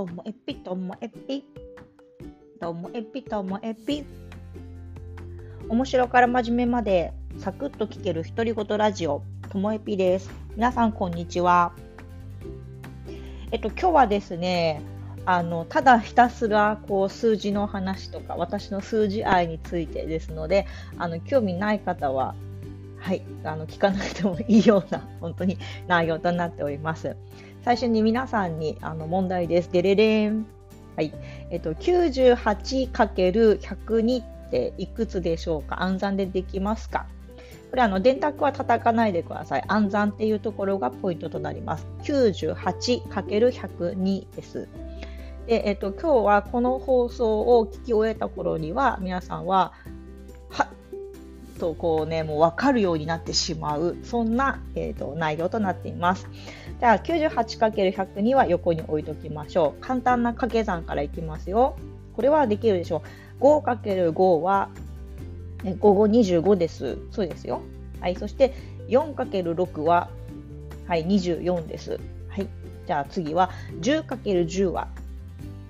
ともえぴともえぴともえぴともえぴ面白から真面目までサクッと聞ける独り言ラジオともえぴです。皆さんこんにちは。えっと今日はですねあのただひたすらこう数字の話とか私の数字愛についてですのであの興味ない方ははいあの聞かなくてもいいような本当に内容となっております。最初に皆さんにあの問題です。デレレン。はい。えっと、98×102 っていくつでしょうか？暗算でできますか？これあの電卓は叩かないでください。暗算っていうところがポイントとなります。98×102 です。で、えっと、今日はこの放送を聞き終えた頃には皆さんはとこうねもう分かるようになってしまうそんな、えーと、内容となっています。じゃあ 98×102 は横に置いときましょう。簡単な掛け算からいきますよ。これはできるでしょう。5×5 は5 5 25です。そうですよ。はい。そして 4×6 は、はい、24です。はい。じゃあ次は 10×10 は、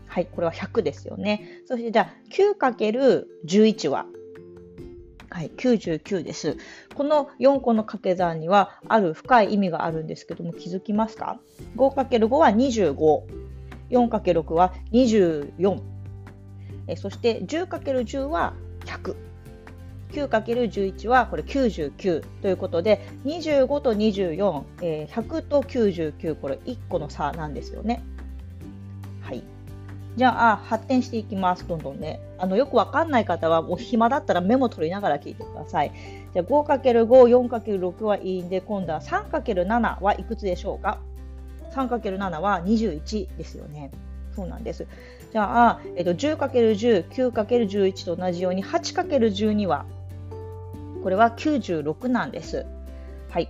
はい、これは100ですよね。そしてじゃあ 9×11 は、はい、99です。この4個の掛け算にはある深い意味があるんですけども気づきますか ?5×5 は25、4×6 は24、えそして 10×10 は100。9×11 はこれ99ということで25と24、えー、100と99これ1個の差なんですよね。じゃあ発展していきます、どんどんね。あのよくわかんない方はもう暇だったらメモ取りながら聞いてください。じゃあ 5×5、4×6 はいいんで、今度は 3×7 はいくつでしょうか ?3×7 は21ですよね。そうなんです。じゃあ、えっと、10×10、9×11 と同じように 8×12 は、これは96なんです。はい。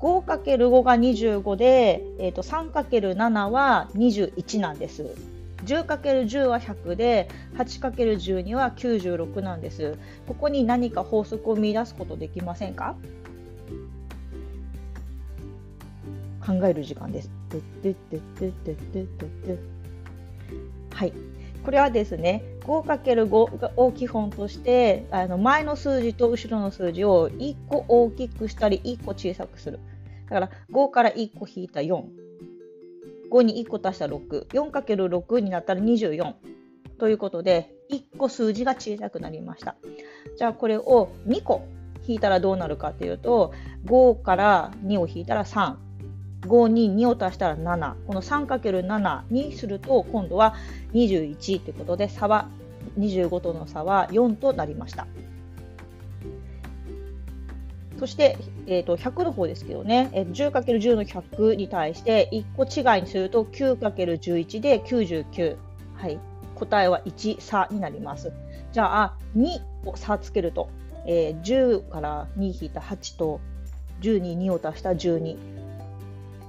5×5 が25で、えっと、3×7 は21なんです。10×10 は100で 8×12 は96なんです。ここに何か法則を見出すことできませんか？考える時間です。はい。これはですね、5×5 を基本として、あの前の数字と後ろの数字を1個大きくしたり1個小さくする。だから5から1個引いた4。5に1個足したら6、4×6 になったら24ということで、1個数字が小さくなりました。じゃあこれを2個引いたらどうなるかというと、5から2を引いたら3。5に2を足したら7。この 3×7 にすると今度は21ということで差は25との差は4となりました。そして、えーと、100の方ですけどね、えー、10×10 の100に対して1個違いにすると 9×11 で99。はい、答えは1差になります。じゃあ、2を差つけると、えー、10から2引いた8と10に2を足した12。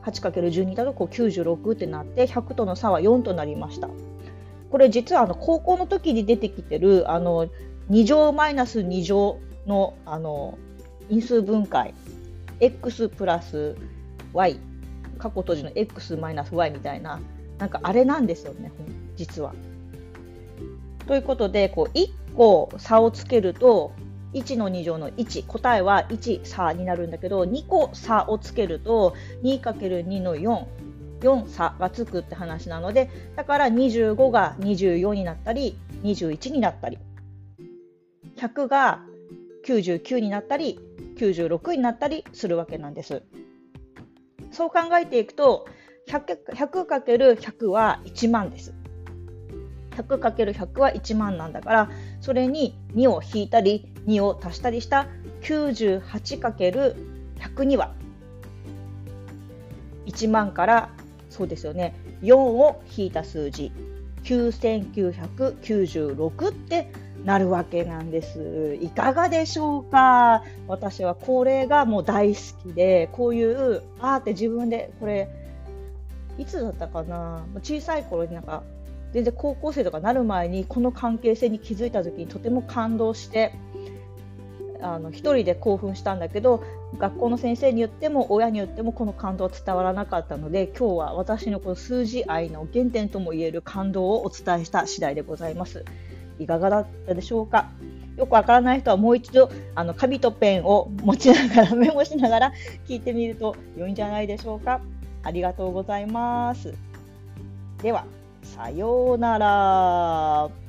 8×12 だとこう96ってなって100との差は4となりました。これ実はあの高校の時に出てきてるあの2乗マイナス2乗のあの因数分解 x プラス y 過去閉じの x マイナス y みたいななんかあれなんですよね実は。ということでこう1個差をつけると1の2乗の1答えは1差になるんだけど2個差をつけると 2×2 の4 4差がつくって話なのでだから25が24になったり21になったり100が99になったり96になったりするわけなんです。そう考えていくと 100×100 は1万です。100×100 は1万なんだからそれに2を引いたり2を足したりした 98×100 は1万からそうですよね4を引いた数字9996ってなるわけなんです。いかがでしょうか？私はこれがもう大好きで、こういうあーって自分でこれ、いつだったかな？小さい頃になんか全然高校生とかなる前にこの関係性に気づいた時にとても感動してあの一人で興奮したんだけど学校の先生によっても親によってもこの感動は伝わらなかったので今日は私のこの数字愛の原点ともいえる感動をお伝えした次第でございます。いかがだったでしょうか？よくわからない人はもう一度あの紙とペンを持ちながら メモしながら聞いてみると良いんじゃないでしょうか？ありがとうございます。では、さようなら。